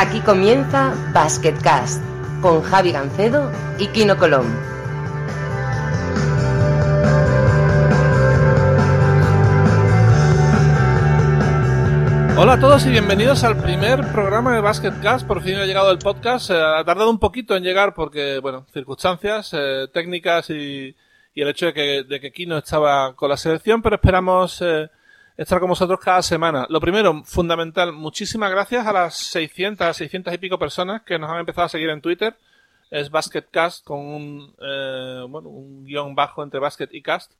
Aquí comienza Basketcast con Javi Gancedo y Kino Colón. Hola a todos y bienvenidos al primer programa de Basketcast. Por fin ha llegado el podcast. Ha tardado un poquito en llegar porque, bueno, circunstancias eh, técnicas y, y, el hecho de que, de que Kino estaba con la selección, pero esperamos eh, estar con vosotros cada semana. Lo primero, fundamental, muchísimas gracias a las 600, 600 y pico personas que nos han empezado a seguir en Twitter. Es Basketcast con un, eh, bueno, un guion bajo entre Basket y Cast.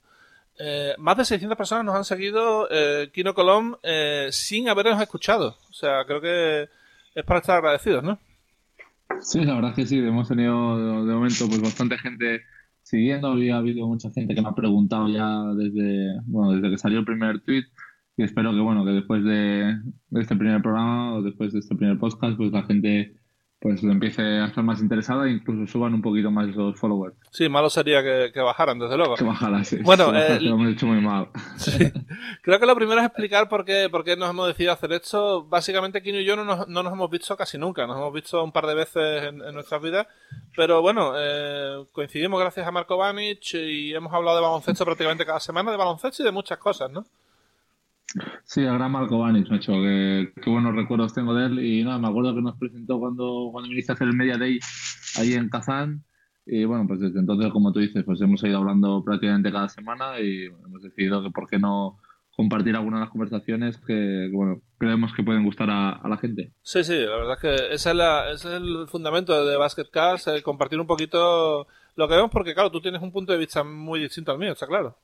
Eh, más de 600 personas nos han seguido eh, Kino Colom eh, sin habernos escuchado. O sea, creo que es para estar agradecidos, ¿no? Sí, la verdad es que sí. Hemos tenido de momento pues bastante gente siguiendo. Había habido mucha gente que me ha preguntado ya desde, bueno, desde que salió el primer tweet y espero que bueno que después de, este primer programa o después de este primer podcast pues la gente pues lo empiece a estar más interesada e incluso suban un poquito más los followers. Sí, malo sería que, bajaran, desde luego. Que bajaran, sí. Bueno, eh, lo hemos hecho muy mal. Sí. Creo que lo primero es explicar por qué, por qué nos hemos decidido hacer esto. Básicamente, Kino y yo no nos, no nos hemos visto casi nunca. Nos hemos visto un par de veces en, en nuestras vidas. Pero bueno, eh, coincidimos gracias a Marco Vanic y hemos hablado de baloncesto prácticamente cada semana, de baloncesto y de muchas cosas, ¿no? Sí, el gran Marco Banis, macho, que, qué buenos recuerdos tengo de él. Y nada, me acuerdo que nos presentó cuando, cuando viniste a hacer el Media Day ahí en Kazán. Y bueno, pues desde entonces, como tú dices, pues hemos ido hablando prácticamente cada semana y hemos decidido que por qué no compartir algunas de las conversaciones que, bueno, creemos que pueden gustar a, la gente. Sí, sí, la verdad es que ese es, el fundamento de Basketcast, el compartir un poquito lo que vemos, porque claro, tú tienes un punto de vista muy distinto al mío, está claro.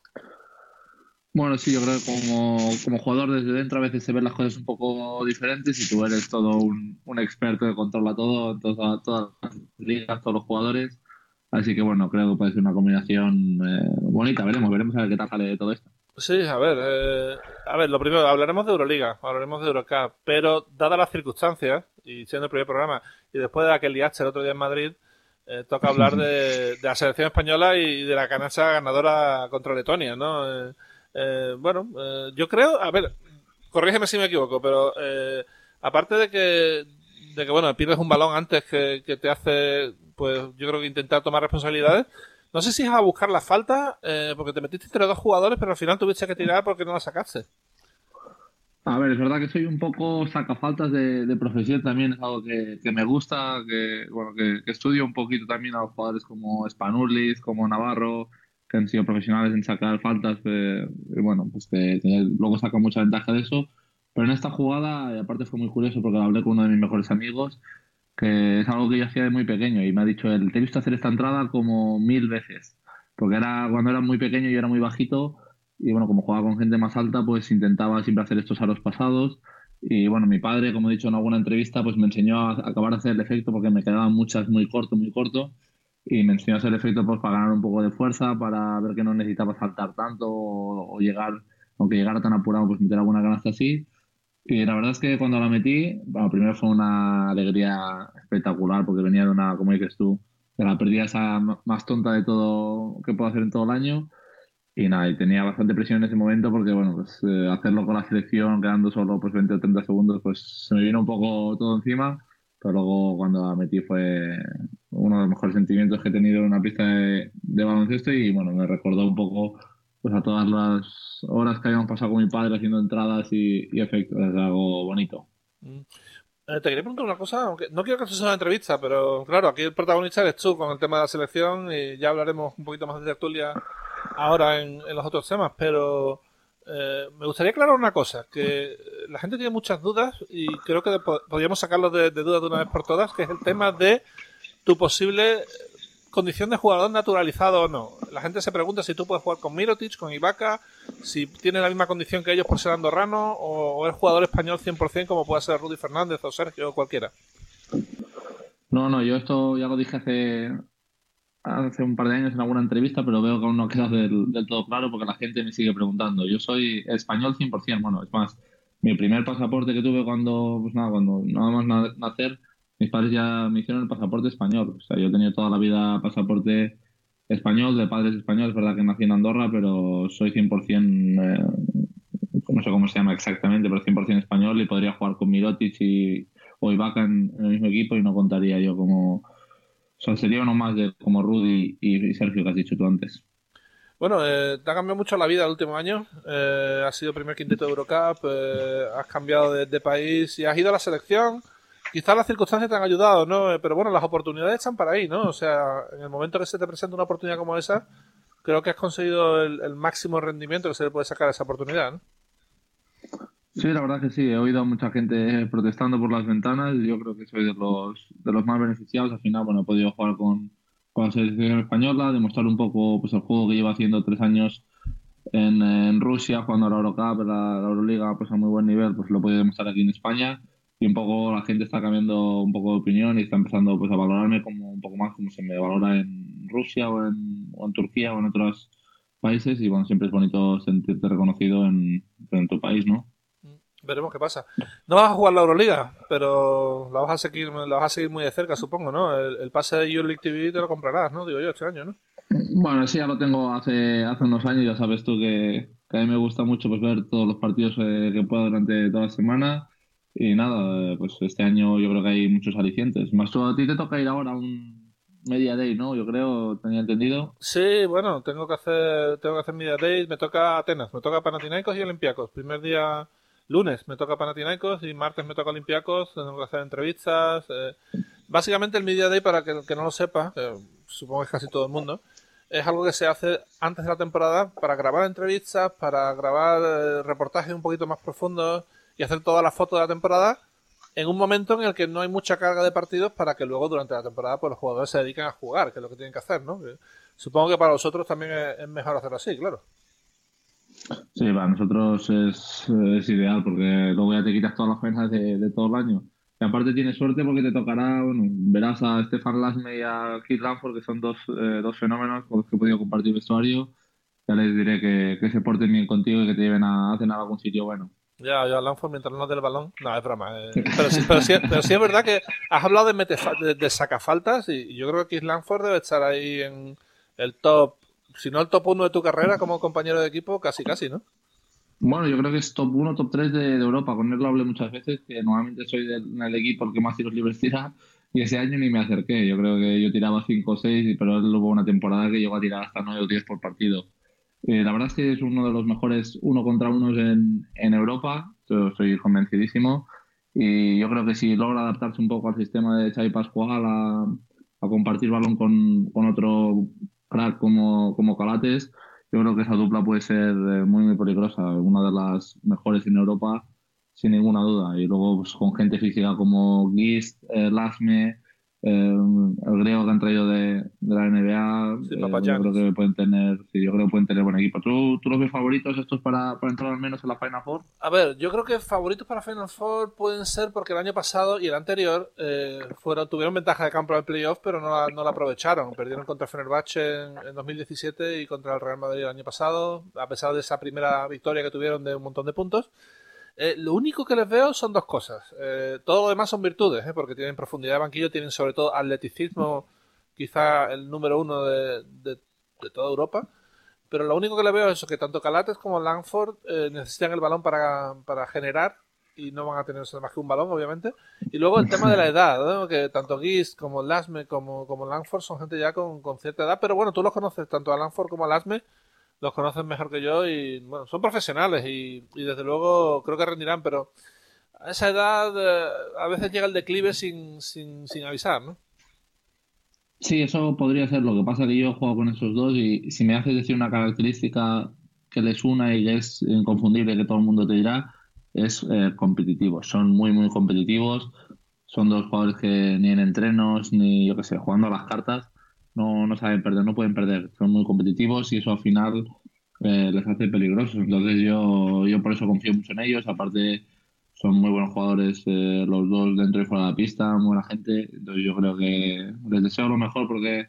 Bueno, sí, yo creo que como, como, jugador desde dentro a veces se ven las cosas un poco diferentes y tú eres todo un, un experto que controla todo, todas, todas las ligas, todos los jugadores. Así que bueno, creo que puede ser una combinación eh, bonita. Veremos, veremos a ver qué tal sale de todo esto. Sí, a ver, eh, a ver, lo primero, hablaremos de Euroliga, hablaremos de Eurocup, pero dadas las circunstancias, y siendo el primer programa, y después de aquel IH el otro día en Madrid, eh, toca hablar de, de, la selección española y de la canasta ganadora contra Letonia, ¿no? Eh, bueno, eh, yo creo, a ver, corrígeme si me equivoco, pero eh, aparte de que, de que, bueno, pierdes un balón antes que, te hace, pues yo creo que intentar tomar responsabilidades. No sé si es a buscar la falta, eh, porque te metiste entre dos jugadores, pero al final tuviste que tirar porque no la sacaste. A ver, es verdad que soy un poco sacafaltas de, de profesión también, es algo que, que me gusta, que, bueno, que, que, estudio un poquito también a los jugadores como Spanurlis, como Navarro, que han sido profesionales en sacar faltas, eh, y bueno, pues que, luego sacan mucha ventaja de eso. Pero en esta jugada, y aparte fue muy curioso porque hablé con uno de mis mejores amigos, que es algo que yo hacía de muy pequeño y me ha dicho él, te he visto hacer esta entrada como mil veces. Porque era cuando era muy pequeño y era muy bajito y bueno, como jugaba con gente más alta, pues intentaba siempre hacer estos aros pasados. Y bueno, mi padre, como he dicho en alguna entrevista, pues me enseñó a acabar de hacer el efecto porque me quedaban muchas muy corto, muy corto y me enseñó el efecto pues, para ganar un poco de fuerza, para ver que no necesitaba saltar tanto o, llegar, aunque llegara tan apurado, pues meter alguna canasta así. Y la verdad es que cuando la metí, bueno, primero fue una alegría espectacular porque venía de una, como dices tú, de la pérdida esa más tonta de todo que puedo hacer en todo el año. Y nada, y tenía bastante presión en ese momento porque, bueno, pues eh, hacerlo con la selección, quedando solo pues 20 o 30 segundos, pues se me vino un poco todo encima. Pero luego cuando la metí fue uno de los mejores sentimientos que he tenido en una pista de, baloncesto y bueno, me recordó un poco pues a todas las horas que habíamos pasado con mi padre haciendo entradas y, efectos, es algo bonito. Mm. Eh, te quería preguntar una cosa, aunque no quiero que esto sea una entrevista, pero claro, aquí el protagonista eres tú con el tema de la selección y ya hablaremos un poquito más de tertulia ahora en, en los otros temas, pero eh, me gustaría aclarar una cosa, que la gente tiene muchas dudas y creo que podríamos sacarlo de, de dudas de una vez por todas, que es el tema de tu posible condición de jugador naturalizado o no. La gente se pregunta si tú puedes jugar con Mirotic, con Ibaka, si tiene la misma condición que ellos por ser andorrano o, es jugador español 100% como puede ser Rudy Fernández o Sergio o cualquiera. No, no, yo esto ya lo dije hace, hace un par de años en alguna entrevista, pero veo que aún no queda del, del, todo claro porque la gente me sigue preguntando. Yo soy español 100%, bueno, es más, mi primer pasaporte que tuve cuando, pues nada, cuando nada más nacer, mis padres ya me hicieron el pasaporte español. O sea, yo he tenido toda la vida pasaporte español, de padres españoles, verdad que nací en Andorra, pero soy 100%, eh, no sé cómo se llama exactamente, pero 100% español y podría jugar con Mirotic y, o Ibaka en, el mismo equipo y no contaría yo como... O sea, sería uno más de como Rudy y, Sergio que has dicho tú antes. Bueno, eh, te ha cambiado mucho la vida el último año. Eh, has sido primer quinteto de Eurocup, eh, has cambiado de, país y has ido a la selección. Quizás las circunstancias te han ayudado, ¿no? Pero bueno, las oportunidades están para ahí, ¿no? O sea, en el momento que se te presenta una oportunidad como esa, creo que has conseguido el, máximo rendimiento que se le puede sacar a esa oportunidad, ¿no? Sí, la verdad que sí. He oído a mucha gente protestando por las ventanas. Yo creo que soy de los, de los más beneficiados. Al final, bueno, he podido jugar con, con la selección española, demostrar un poco pues el juego que llevo haciendo tres años en, en Rusia, jugando a la Eurocup, la, la Euroliga, pues a muy buen nivel, pues lo he podido demostrar aquí en España y un poco la gente está cambiando un poco de opinión y está empezando pues a valorarme como un poco más como se me valora en Rusia o en, o en Turquía o en otros países y bueno, siempre es bonito sentirte reconocido en, en tu país, ¿no? Mm, veremos qué pasa. No vas a jugar la Euroliga, pero la vas a seguir, la vas a seguir muy de cerca, supongo, ¿no? El, pase de Euroleague TV te lo comprarás, ¿no? Digo yo, este año, ¿no? Bueno, sí, ya lo tengo hace, hace unos años, ya sabes tú que, a mí me gusta mucho pues ver todos los partidos eh, que puedo durante toda la semana y nada, pues este año yo creo que hay muchos alicientes. Más tú, a ti te toca ir ahora a un Media Day, ¿no? Yo creo, tenía entendido. Sí, bueno, tengo que hacer tengo que hacer Media Day. Me toca Atenas, me toca Panathinaikos y Olympiacos. Primer día, lunes, me toca Panathinaikos y martes me toca Olympiacos. Tengo que hacer entrevistas. Eh. Básicamente el Media Day, para que, que no lo sepa, supongo que es casi todo el mundo, es algo que se hace antes de la temporada para grabar entrevistas, para grabar eh, reportajes un poquito más profundos y hacer todas las fotos de la temporada en un momento en el que no hay mucha carga de partidos para que luego durante la temporada pues, los jugadores se dediquen a jugar, que es lo que tienen que hacer, ¿no? supongo que para vosotros también es, mejor hacerlo así, claro. Sí, para nosotros es, ideal porque luego ya te quitas todas las penas de, todo el año. Y aparte tienes suerte porque te tocará, bueno, verás a Stefan Lasme y a Keith Lanford, que son dos, eh, dos fenómenos con los que he podido compartir vestuario. Ya les diré que, que se porten bien contigo y que te lleven a, a cenar a algún sitio bueno. Ya, yo Lanford mientras no del balón. No, es broma. Eh. Pero, sí, pero, sí, es verdad que has hablado de, de, de sacafaltas y yo creo que Lanford debe estar ahí en el top, si no el top 1 de tu carrera como compañero de equipo, casi casi, ¿no? Bueno, yo creo que es top 1, top 3 de, Europa. Con él lo hablé muchas veces, que normalmente soy del, equipo el que más tiros libres tira. Y ese año ni me acerqué. Yo creo que yo tiraba 5 o 6, pero él hubo una temporada que llegó a tirar hasta 9 o 10 por partido. Eh, la verdad es que es uno de los mejores uno contra unos en, en Europa, yo estoy convencidísimo. Y yo creo que si logra adaptarse un poco al sistema de Xavi Pascual, a, a compartir balón con, con, otro crack como, como Calates, yo creo que esa dupla puede ser eh, muy, muy peligrosa, una de las mejores en Europa, sin ninguna duda. Y luego pues, con gente física como Gist, eh, eh, el griego que han traído de, la NBA, eh, yo creo que pueden tener, yo creo que pueden tener buen equipo. ¿Tú, tú los ves favoritos estos para, para, entrar al menos en la Final Four? A ver, yo creo que favoritos para Final Four pueden ser porque el año pasado y el anterior eh, fueron, tuvieron ventaja de campo en el playoff, pero no la, no la aprovecharon. Perdieron contra Fenerbahce en, en 2017 y contra el Real Madrid el año pasado, a pesar de esa primera victoria que tuvieron de un montón de puntos. Eh, lo único que les veo son dos cosas. Eh, todo lo demás son virtudes, ¿eh? porque tienen profundidad de banquillo, tienen sobre todo atleticismo, quizá el número uno de, de, toda Europa. Pero lo único que les veo es que tanto Calates como Langford necesitan el balón para, para, generar y no van a tener más que un balón, obviamente. Y luego el tema de la edad, que tanto Gist como Lasme como, como Langford son gente ya con, con, cierta edad. Pero bueno, tú los conoces tanto a Langford como a Lasme los conocen mejor que yo y bueno, son profesionales y, desde luego creo que rendirán, pero a esa edad eh, a veces llega el declive sin, sin, sin avisar, ¿no? Sí, eso podría ser. Lo que pasa que yo juego con esos dos y si me haces decir una característica que les una y que es inconfundible que todo el mundo te dirá, es eh, competitivos. Son muy, muy competitivos. Son dos jugadores que ni en entrenos, ni yo qué sé, jugando a las cartas, no, no saben perder, no pueden perder, son muy competitivos y eso al final eh, les hace peligrosos. Entonces yo, yo por eso confío mucho en ellos, aparte son muy buenos jugadores eh, los dos dentro y fuera de la pista, muy buena gente, entonces yo creo que les deseo lo mejor porque,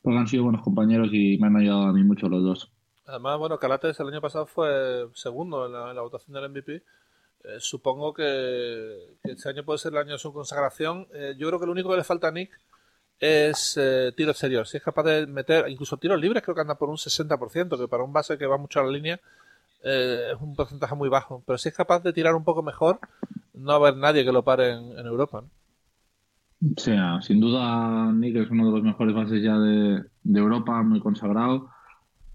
porque han sido buenos compañeros y me han ayudado a mí mucho los dos. Además, bueno, Calates el año pasado fue segundo en la, votación del MVP. Eh, supongo que, este año puede ser el año de su consagración. yo creo que lo único que le falta a Nick es eh, tiro exterior. Si es capaz de meter, incluso tiros libres, creo que anda por un 60%, que para un base que va mucho a la línea eh, es un porcentaje muy bajo. Pero si es capaz de tirar un poco mejor, no va a haber nadie que lo pare en, Europa. ¿no? O sea, sin duda Nick es uno de los mejores bases ya de, Europa, muy consagrado.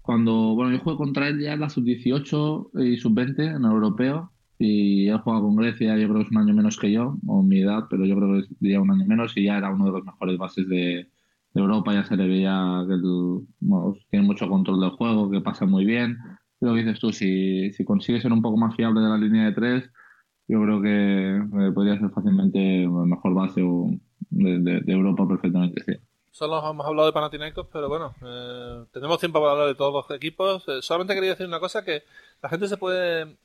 Cuando, bueno, yo juego contra él ya en la sub-18 y sub-20 en el europeo y él juega con Grecia, yo creo que es un año menos que yo, o mi edad, pero yo creo que ya un año menos y ya era uno de los mejores bases de, Europa, ya se le veía que tiene mucho control del juego, que pasa muy bien. Lo que dices tú, si, si consigue ser un poco más fiable de la línea de tres, yo creo que eh, podría ser fácilmente el mejor base de, Europa perfectamente, sí. Solo hemos hablado de Panathinaikos, pero bueno, eh, tenemos tiempo para hablar de todos los equipos. Eh, solamente quería decir una cosa, que la gente se puede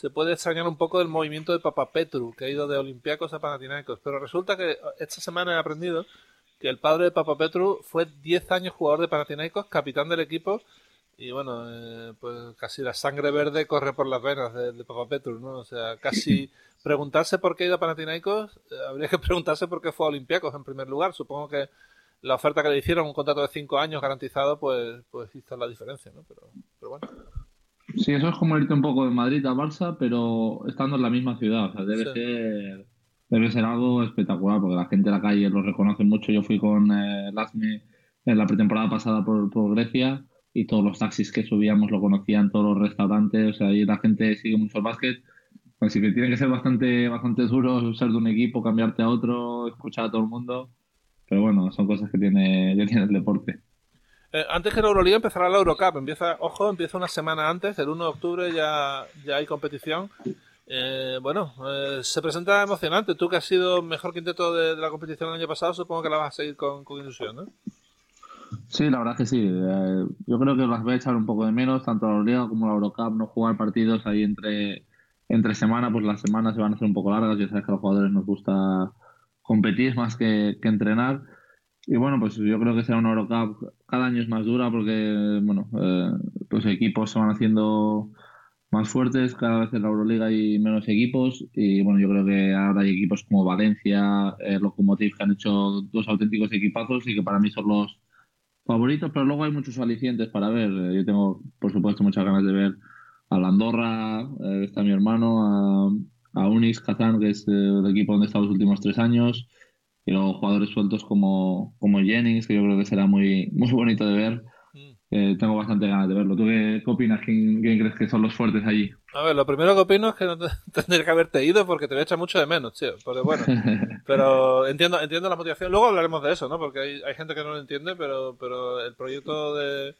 se puede extrañar un poco del movimiento de Papa Petru, que ha ido de Olympiacos a Panathinaikos, pero resulta que esta semana he aprendido que el padre de Papa Petru fue 10 años jugador de Panathinaikos, capitán del equipo, y bueno, eh, pues casi la sangre verde corre por las venas de, Papa Petru, ¿no? O sea, casi preguntarse por qué ha ido a Panathinaikos, eh, habría que preguntarse por qué fue a Olympiacos en primer lugar. Supongo que la oferta que le hicieron, un contrato de 5 años garantizado, pues, pues hizo la diferencia, ¿no? Pero, pero bueno. Sí, eso es como irte un poco de Madrid a Barça, pero estando en la misma ciudad. O sea, debe ser debe ser algo espectacular, porque la gente de la calle lo reconoce mucho. Yo fui con eh, Lasme en la pretemporada pasada por, por, Grecia y todos los taxis que subíamos lo conocían, todos los restaurantes, o sea, ahí la gente sigue mucho el básquet. Así que tiene que ser bastante, bastante duro ser de un equipo, cambiarte a otro, escuchar a todo el mundo. Pero bueno, son cosas que tiene, que tiene el deporte. Eh, antes que la Euroliga empezará la Eurocup. Empieza, ojo, empieza una semana antes, el 1 de octubre ya, ya hay competición. Eh, bueno, eh, se presenta emocionante. Tú que has sido mejor quinteto de, la competición el año pasado, supongo que la vas a seguir con, ilusión, ¿no? Sí, la verdad que sí. Yo creo que las voy a echar un poco de menos, tanto la Liga como la Eurocup, no jugar partidos ahí entre, entre semana, pues las semanas se van a hacer un poco largas. Ya sabes que a los jugadores nos gusta competir más que, que entrenar. Y bueno, pues yo creo que será una Eurocup cada año es más dura porque, bueno, los equipos se van haciendo más fuertes, cada vez en la Euroliga hay menos equipos y bueno, yo creo que ahora hay equipos como Valencia, eh, Lokomotiv que han hecho dos auténticos equipazos y que para mí son los favoritos, pero luego hay muchos alicientes para ver. Eh, yo tengo, por supuesto, muchas ganas de ver a la Andorra, eh, está mi hermano, a, a Unix Kazan, que es el equipo donde está los últimos tres años, y luego jugadores sueltos como, como Jennings, que yo creo que será muy, muy bonito de ver tengo bastante ganas de verlo. ¿Tú qué, opinas? ¿Quién, crees que son los fuertes allí? A ver, lo primero que opino es que no tendría que haberte ido porque te voy a echar mucho de menos, tío. Pero bueno, pero entiendo, entiendo la motivación. Luego hablaremos de eso, ¿no? Porque hay, hay gente que no lo entiende, pero, pero el proyecto de,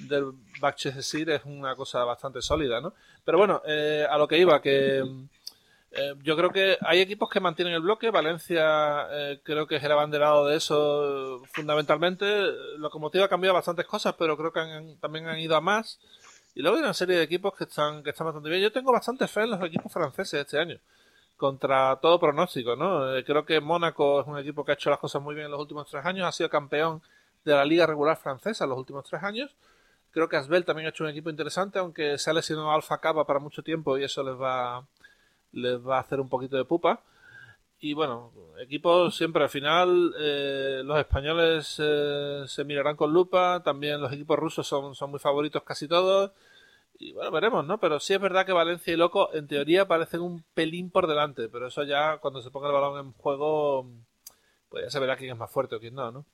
del Backchess es una cosa bastante sólida, ¿no? Pero bueno, eh, a lo que iba, que eh, yo creo que hay equipos que mantienen el bloque. Valencia eh, creo que es el abanderado de eso fundamentalmente. Locomotiva ha cambiado bastantes cosas, pero creo que también han ido a más. Y luego hay una serie de equipos que están, que están bastante bien. Yo tengo bastante fe en los equipos franceses este año. Contra todo pronóstico, ¿no? Eh, creo que Mónaco es un equipo que ha hecho las cosas muy bien en los últimos tres años. Ha sido campeón de la liga regular francesa en los últimos tres años. Creo que Asbel también ha hecho un equipo interesante, aunque se ha lesionado Alfa Capa para mucho tiempo y eso les va les va a hacer un poquito de pupa. Y bueno, equipos siempre al final, eh, los españoles eh, se mirarán con lupa, también los equipos rusos son, son muy favoritos casi todos. Y bueno, veremos, ¿no? Pero sí es verdad que Valencia y Loco en teoría parecen un pelín por delante, pero eso ya cuando se ponga el balón en juego, pues ya se verá quién es más fuerte o quién no, ¿no?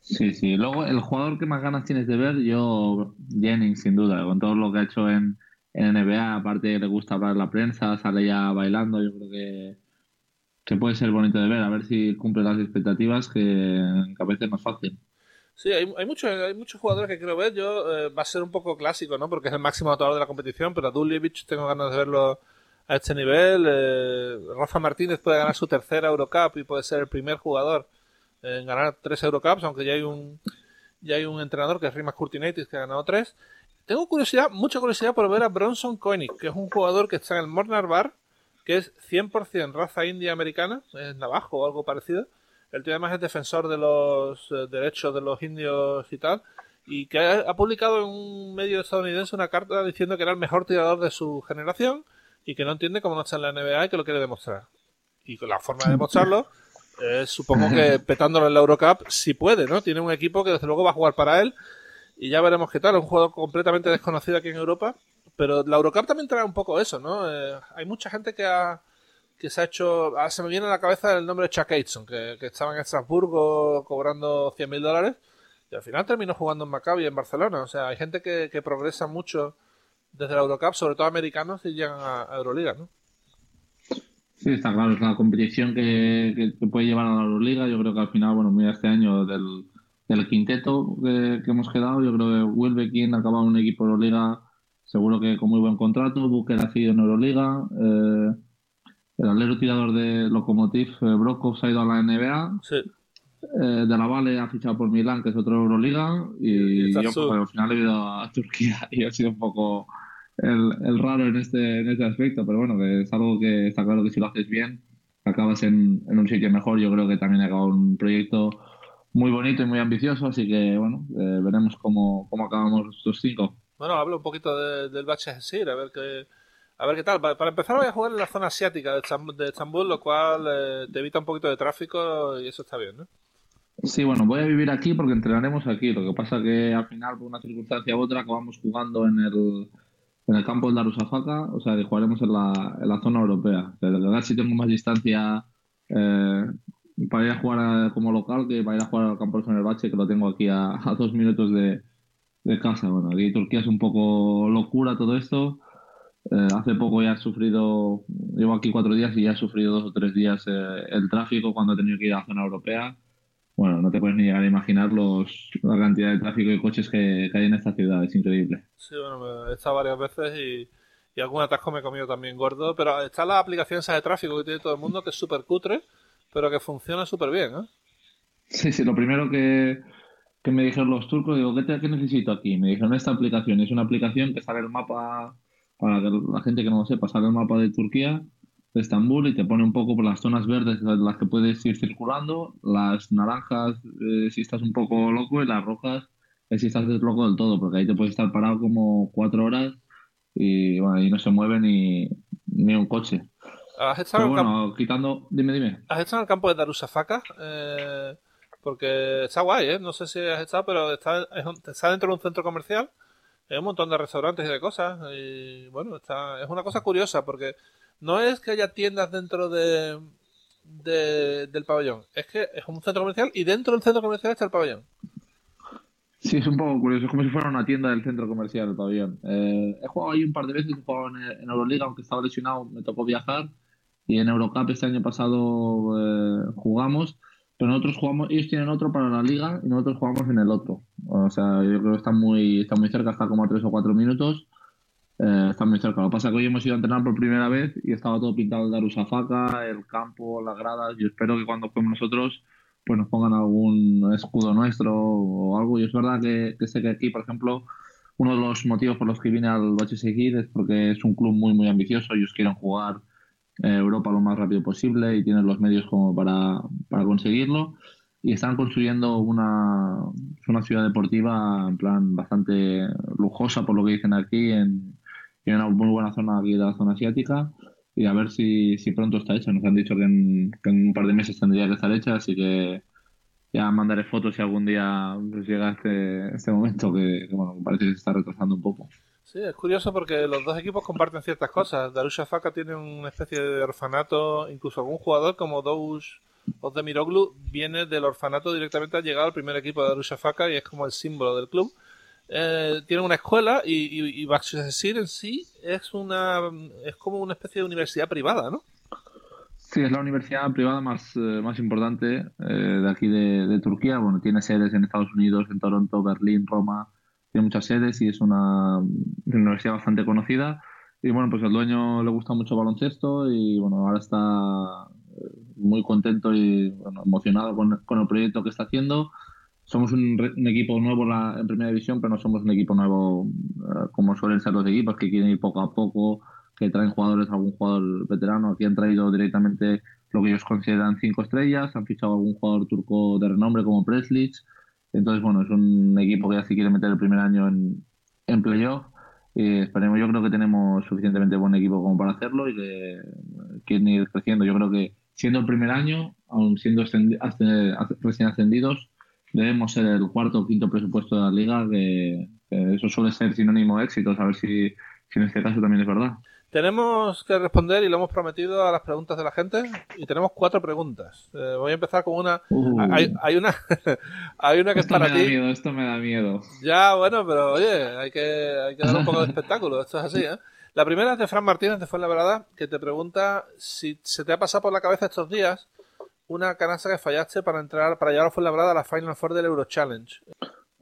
Sí, sí. Luego, el jugador que más ganas tienes de ver, yo, Jennings, sin duda, con todo lo que ha hecho en, en NBA, aparte le gusta hablar la prensa, sale ya bailando, yo creo que, que puede ser bonito de ver, a ver si cumple las expectativas, que, a veces es más fácil. Sí, hay, hay, muchos, hay muchos jugadores que quiero ver. Yo eh, va a ser un poco clásico, ¿no? Porque es el máximo anotador de la competición, pero a Duljevic tengo ganas de verlo a este nivel. Eh, Rafa Martínez puede ganar su tercera Eurocup y puede ser el primer jugador en ganar tres Eurocups, aunque ya hay un ya hay un entrenador que es Rimas Curtinaitis que ha ganado tres. Tengo curiosidad, mucha curiosidad por ver a Bronson Koenig, que es un jugador que está en el Mornar Bar, que es 100% raza india americana, es navajo o algo parecido. El tío además es defensor de los eh, derechos de los indios y tal. Y que ha, publicado en un medio estadounidense una carta diciendo que era el mejor tirador de su generación y que no entiende cómo no está en la NBA y que lo quiere demostrar. Y con la forma de demostrarlo es, supongo que petándolo en la Eurocup, si puede, ¿no? Tiene un equipo que desde luego va a jugar para él y ya veremos qué tal. Un jugador completamente desconocido aquí en Europa, pero la Eurocup también trae un poco eso, ¿no? Eh, hay mucha gente que ha que se ha hecho. Ah, se me viene a la cabeza el nombre de Chuck Aitson, que, estaba en Estrasburgo cobrando 100.000 dólares y al final terminó jugando en Maccabi en Barcelona. O sea, hay gente que, que progresa mucho desde la Eurocup, sobre todo americanos, y llegan a, Euroliga, ¿no? Sí, está claro, es la competición que, que, puede llevar a la Euroliga. Yo creo que al final, bueno, mira este año del, del quinteto que, hemos quedado, yo creo que Wilbekin ha acabado en un equipo de Euroliga, seguro que con muy buen contrato. Booker ha sido en Euroliga. Eh, el alero tirador de Lokomotiv, eh, Brokov, se ha ido a la NBA. Sí. Eh, de la Vale ha fichado por Milán, que es otro Euroliga. Y, yo pues, al final he ido a Turquía y ha sido un poco el, raro en este, en este aspecto. Pero bueno, que es algo que está claro que si lo haces bien, acabas en, un sitio mejor. Yo creo que también ha acabado un proyecto muy bonito y muy ambicioso. Así que bueno, eh, veremos cómo, cómo acabamos estos cinco. Bueno, hablo un poquito del Bache Sir, a ver qué a ver qué tal. Para, empezar voy a jugar en la zona asiática de Estambul, lo cual eh, te evita un poquito de tráfico y eso está bien, ¿no? Sí, bueno, voy a vivir aquí porque entrenaremos aquí. Lo que pasa que al final, por una circunstancia u otra, acabamos jugando en el, en el campo del Darusafaka, o sea, que jugaremos en la, en la zona europea. De verdad, si tengo más distancia eh, para ir a jugar como local que para ir a jugar al campo de Fenerbahce, que lo tengo aquí a, dos minutos de, de casa. Bueno, aquí Turquía es un poco locura todo esto. Eh, hace poco ya he sufrido, llevo aquí cuatro días y ya he sufrido dos o tres días eh, el tráfico cuando he tenido que ir a la zona europea. Bueno, no te puedes ni llegar a imaginar los, la cantidad de tráfico y coches que, hay en esta ciudad, es increíble. Sí, bueno, he estado varias veces y, y algún atasco me he comido también gordo, pero está la aplicación de tráfico que tiene todo el mundo que es súper cutre, pero que funciona súper bien, ¿eh? Sí, sí, lo primero que, que me dijeron los turcos, digo, ¿qué, ¿qué necesito aquí? Me dijeron esta aplicación, es una aplicación que sale el mapa para que la gente que no lo sepa, sale el mapa de Turquía, de Estambul, y te pone un poco por las zonas verdes en las que puedes ir circulando, las naranjas eh, si estás un poco loco y las rojas si estás loco del todo, porque ahí te puedes estar parado como cuatro horas y bueno, ahí no se mueve ni, ni un coche. ¿Has estado bueno, quitando... Dime, dime. ¿Has estado en el campo de Darusafaka? Eh, porque está guay, ¿eh? No sé si has estado, pero está, está dentro de un centro comercial hay un montón de restaurantes y de cosas. Y bueno, está, es una cosa curiosa porque no es que haya tiendas dentro de, del pabellón, es que es un centro comercial y dentro del centro comercial está el pabellón. Sí, es un poco curioso, es como si fuera una tienda del centro comercial, el pabellón. Eh, he jugado ahí un par de veces, he jugado en, Euroliga, aunque estaba lesionado, me tocó viajar. Y en Eurocup este año pasado eh, jugamos nosotros jugamos, ellos tienen otro para la liga y nosotros jugamos en el otro. O sea, yo creo que está muy, está muy cerca, está como a tres o cuatro minutos. Eh, está muy cerca. Lo que pasa es que hoy hemos ido a entrenar por primera vez y estaba todo pintado el Darusafaka, el campo, las gradas. Y espero que cuando juguemos nosotros, pues nos pongan algún escudo nuestro o algo. Y es verdad que, sé que aquí, por ejemplo, uno de los motivos por los que vine al Seguir es porque es un club muy, muy ambicioso. Ellos quieren jugar Europa lo más rápido posible y tienen los medios como para, para conseguirlo. Y están construyendo una, una ciudad deportiva en plan bastante lujosa, por lo que dicen aquí, en, en una muy buena zona aquí de la zona asiática. Y a ver si, si pronto está hecha. Nos han dicho que en, un par de meses tendría que estar hecha, así que ya mandaré fotos si algún día pues, llega este, este momento que, que, bueno, parece que se está retrasando un poco. Sí, es curioso porque los dos equipos comparten ciertas cosas. Darusha Faka tiene una especie de orfanato, incluso algún jugador como Doush Miroglu viene del orfanato directamente, ha llegado al primer equipo de Darusha Faka y es como el símbolo del club. Eh, tiene una escuela y, y, y en sí es una es como una especie de universidad privada, ¿no? Sí, es la universidad privada más, eh, más importante eh, de aquí de, de, Turquía. Bueno, tiene sedes en Estados Unidos, en Toronto, Berlín, Roma, tiene muchas sedes y es una, universidad bastante conocida. Y bueno, pues al dueño le gusta mucho baloncesto y bueno, ahora está eh, muy contento y emocionado con, el proyecto que está haciendo. Somos un, equipo nuevo en, primera división, pero no somos un equipo nuevo eh, como suelen ser los equipos que quieren ir poco a poco, que traen jugadores, algún jugador veterano. Aquí han traído directamente lo que ellos consideran cinco estrellas, han fichado algún jugador turco de renombre como Preslich entonces, bueno, es un equipo que ya se quiere meter el primer año en, en playoff. Y esperemos, yo creo que tenemos suficientemente buen equipo como para hacerlo y que quieren ir creciendo. Yo creo que siendo el primer año, aún siendo recién ascendidos, debemos ser el cuarto o quinto presupuesto de la liga, que, eso suele ser sinónimo de éxito. A ver si, si en este caso también es verdad. Tenemos que responder y lo hemos prometido a las preguntas de la gente y tenemos cuatro preguntas. Eh, voy a empezar con una. Uh. Hay, hay una, hay una que es Esto para me da ti. miedo, esto me da miedo. Ya, bueno, pero oye, hay que, hay que dar un poco de espectáculo. Esto es así, ¿eh? La primera es de Fran Martínez de Fuenlabrada, que te pregunta si se te ha pasado por la cabeza estos días una canasta que fallaste para entrar, para llegar a Fuenlabrada a la Final Four del Euro Challenge.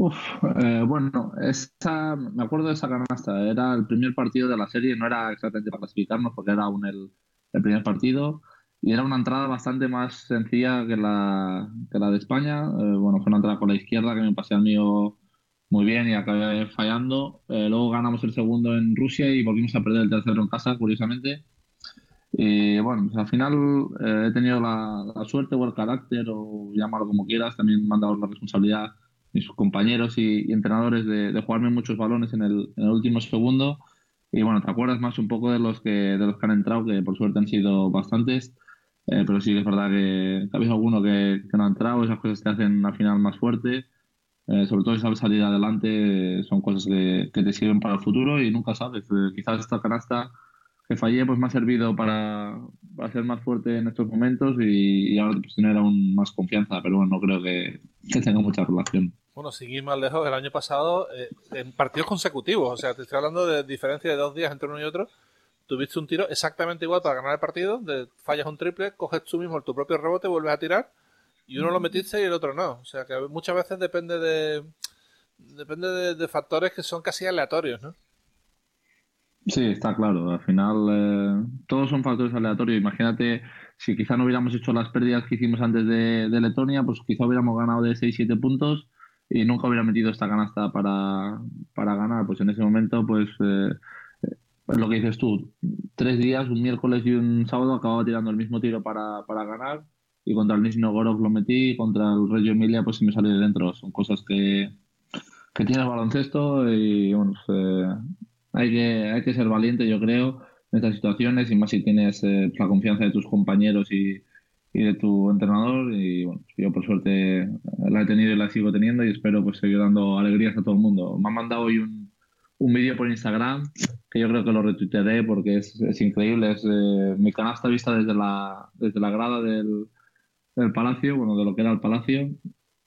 Eh, bueno, me acuerdo de esa canasta. Era el primer partido de la serie, no era exactamente para clasificarnos porque era aún el, primer partido. Y era una entrada bastante más sencilla que la, que la de España. Eh, bueno, fue una entrada con la izquierda que me pasé al mío muy bien y acabé fallando. Eh, luego ganamos el segundo en Rusia y volvimos a perder el tercero en casa, curiosamente. Y bueno, pues al final he tenido la, la suerte o el carácter, o llámalo como quieras, también me han dado la responsabilidad mis compañeros y, y entrenadores de, de, jugarme muchos balones en el, en el, último segundo. Y bueno, te acuerdas más un poco de los que, de los que han entrado, que por suerte han sido bastantes. Eh, pero sí que es verdad que, que ha habido alguno que, que, no ha entrado, esas cosas te hacen al final más fuerte. Eh, sobre todo sabes salir adelante, son cosas que, que, te sirven para el futuro y nunca sabes. Eh, quizás esta canasta que fallé pues me ha servido para, para ser más fuerte en estos momentos y, y ahora pues, tener aún más confianza, pero bueno, no creo que, tenga mucha relación. Bueno, seguir más lejos, el año pasado, eh, en partidos consecutivos, o sea, te estoy hablando de diferencia de dos días entre uno y otro, tuviste un tiro exactamente igual para ganar el partido, fallas un triple, coges tú mismo tu propio rebote, vuelves a tirar, y uno lo metiste y el otro no. O sea, que muchas veces depende de depende de, de factores que son casi aleatorios, ¿no? Sí, está claro. Al final, eh, todos son factores aleatorios. Imagínate si quizá no hubiéramos hecho las pérdidas que hicimos antes de, Letonia, pues quizá hubiéramos ganado de 6-7 puntos y nunca hubiera metido esta canasta para, para ganar. Pues en ese momento, pues eh, lo que dices tú, tres días, un miércoles y un sábado, acababa tirando el mismo tiro para, para ganar y contra el Nizhny Novgorod lo metí y contra el Reggio Emilia pues sí me salió de dentro. Son cosas que, que tiene baloncesto y bueno, pues, eh, hay, que, hay que ser valiente, yo creo, en estas situaciones y más si tienes eh, la confianza de tus compañeros y, y de tu entrenador y bueno, yo por suerte la he tenido y la sigo teniendo y espero pues seguir dando alegrías a todo el mundo. Me han mandado hoy un, un vídeo por Instagram que yo creo que lo retuitearé porque es, es increíble, es eh, mi canasta vista desde la, desde la grada del, del palacio, bueno, de lo que era el palacio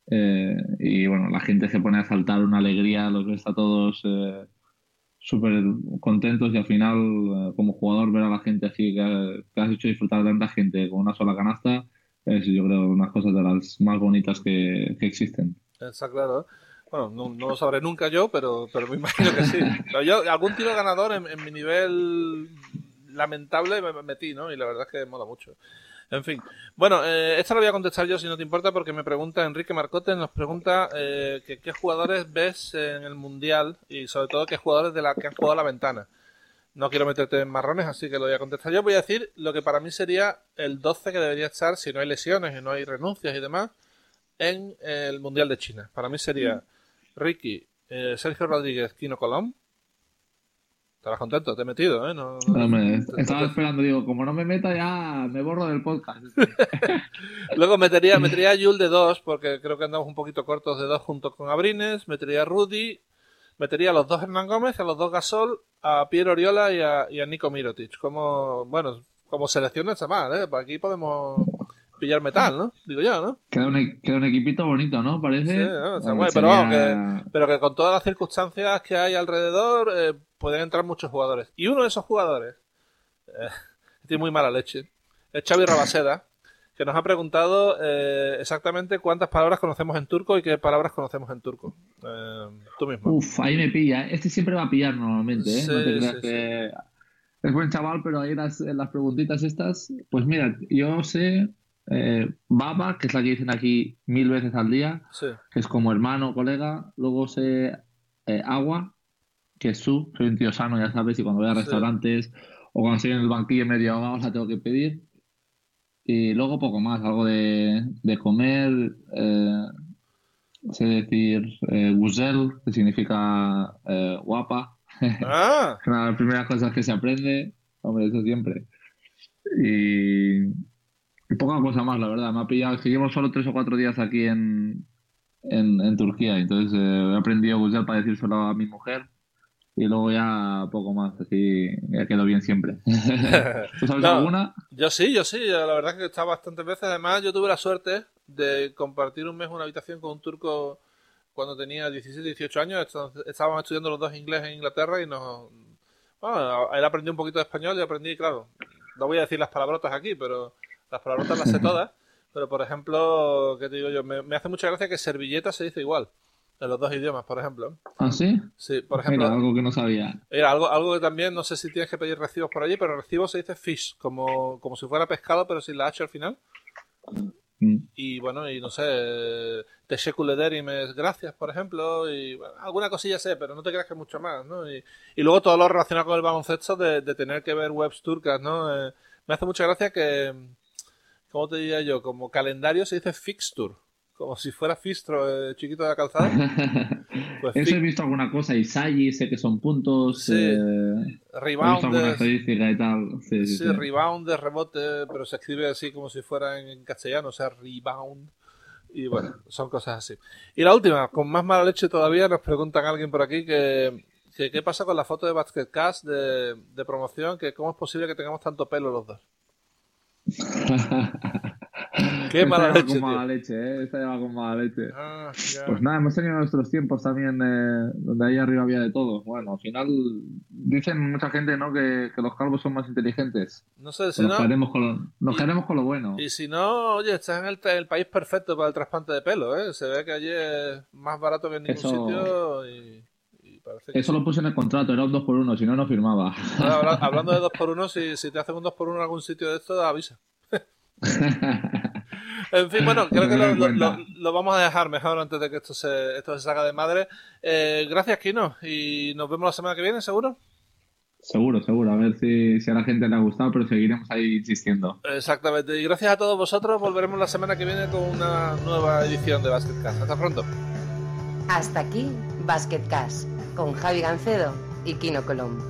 eh, y bueno, la gente se pone a saltar una alegría, los ves a todos eh, súper contentos y al final eh, como jugador ver a la gente así que, has hecho disfrutar a tanta gente con una sola canasta es yo creo unas cosas de las más bonitas que, que existen. Está claro. Bueno, no, lo sabré nunca yo, pero, pero me imagino que sí. Yo algún tiro ganador en, en mi nivel lamentable me metí, ¿no? Y la verdad es que mola mucho. En fin. Bueno, eh, esta la voy a contestar yo si no te importa porque me pregunta Enrique Marcote, nos pregunta eh, que qué jugadores ves en el Mundial y sobre todo qué jugadores de la que han jugado la ventana. No quiero meterte en marrones, así que lo voy a contestar yo. Voy a decir lo que para mí sería el 12 que debería estar, si no hay lesiones y no hay renuncias y demás, en el Mundial de China. Para mí sería Ricky, eh, Sergio Rodríguez, Kino Colón, Estarás contento, te he metido, ¿eh? No, no, no me, estaba esperando, digo, como no me meta ya me borro del podcast. Luego metería, metería a Yul de dos, porque creo que andamos un poquito cortos de dos junto con Abrines, metería a Rudy, metería a los dos Hernán Gómez, a los dos Gasol, a Piero Oriola y a, y a Nico Mirotic. Como, bueno, como selección está mal, ¿eh? Aquí podemos pillar metal, ¿no? Digo yo, ¿no? Queda un, queda un equipito bonito, ¿no? Parece. Sí, ¿no? Está guay, pero, vamos, que, pero que con todas las circunstancias que hay alrededor, eh, pueden entrar muchos jugadores. Y uno de esos jugadores, eh, tiene muy mala leche, es Xavi Rabaseda, que nos ha preguntado eh, exactamente cuántas palabras conocemos en turco y qué palabras conocemos en turco. Eh, tú mismo. Uf, ahí me pilla. Este siempre va a pillar normalmente, ¿eh? Sí, no te creas sí, que... Es buen chaval, pero ahí las, las preguntitas estas... Pues mira, yo sé... Eh, Baba, que es la que dicen aquí mil veces al día, Sí. que es como hermano, colega. Luego sé eh, Agua, que es su, soy un tío sano, ya sabes, y cuando voy a Sí. restaurantes o cuando estoy en el banquillo medio ahogado la tengo que pedir. Y luego poco más, algo de, de comer, eh, sé decir eh, guzel, que significa eh, guapa. Ah, Es una de las primeras cosas que se aprende, hombre, eso siempre. Y, y poca cosa más, la verdad. Me ha pillado, es que llevo solo tres o cuatro días aquí en, en, en Turquía, entonces eh, he aprendido guzel para decírselo a mi mujer y luego ya poco más, así ya quedó bien siempre. ¿Tú sabes alguna? Yo sí, yo sí, la verdad es que he estado bastantes veces. Además, yo tuve la suerte de compartir un mes una habitación con un turco cuando tenía 17, 18 años. Estábamos estudiando los dos inglés en Inglaterra y nos. Bueno, él aprendió un poquito de español y aprendí, claro. No voy a decir las palabrotas aquí, pero las palabrotas las sé todas. Pero, por ejemplo, ¿qué te digo yo? Me, me hace mucha gracia que servilleta se dice igual en los dos idiomas, por ejemplo. ¿Ah, sí? Sí, por ejemplo. Era algo que no sabía. Era algo, algo que también, no sé si tienes que pedir recibos por allí, pero recibo se dice fish, como, como si fuera pescado, pero sin la H al final. Mm. Y bueno, y no sé, Techecule es gracias, por ejemplo, y alguna cosilla sé, pero no te creas que mucho más, ¿no? Y, luego todo lo relacionado con el baloncesto de, de tener que ver webs turcas, ¿no? Eh, me hace mucha gracia que, ¿cómo te diría yo? Como calendario se dice fixture como si fuera Fistro, eh, chiquito de la calzada. Pues Eso he visto alguna cosa, y Sagi, sé que son puntos. Sí. Eh, rebound. estadística y tal. Sí, sí, rebote, pero se escribe así como si fuera en, castellano, o sea, rebound. Y bueno, son cosas así. Y la última, con más mala leche todavía, nos preguntan alguien por aquí que, qué pasa con la foto de Basketcast de, de promoción, que cómo es posible que tengamos tanto pelo los dos. Qué mala leche. Con mala leche, ¿eh? Esta lleva con mala leche. Ah, pues nada, hemos tenido nuestros tiempos también eh, donde ahí arriba había de todo. Bueno, al final dicen mucha gente ¿no? que, que los calvos son más inteligentes. No sé, si nos no. Quedaremos con lo, nos quedaremos con lo bueno. Y si no, oye, estás en el, el, país perfecto para el trasplante de pelo, ¿eh? Se ve que allí es más barato que en ningún sitio y. Eso lo puse en el contrato, era un 2 por 1 si no, no firmaba. hablando de 2 por 1 si, si te hacen un 2 por 1 en algún sitio de esto, avisa. en fin, bueno, creo que lo, vamos a dejar mejor antes de que esto se, esto se salga de madre. Eh, gracias, Kino, y nos vemos la semana que viene, ¿seguro? Seguro, seguro. A ver si, si, a la gente le ha gustado, pero seguiremos ahí insistiendo. Exactamente. Y gracias a todos vosotros. Volveremos la semana que viene con una nueva edición de Basketcast. Hasta pronto. Hasta aquí Basketcast con Javi Gancedo y Kino Colombo.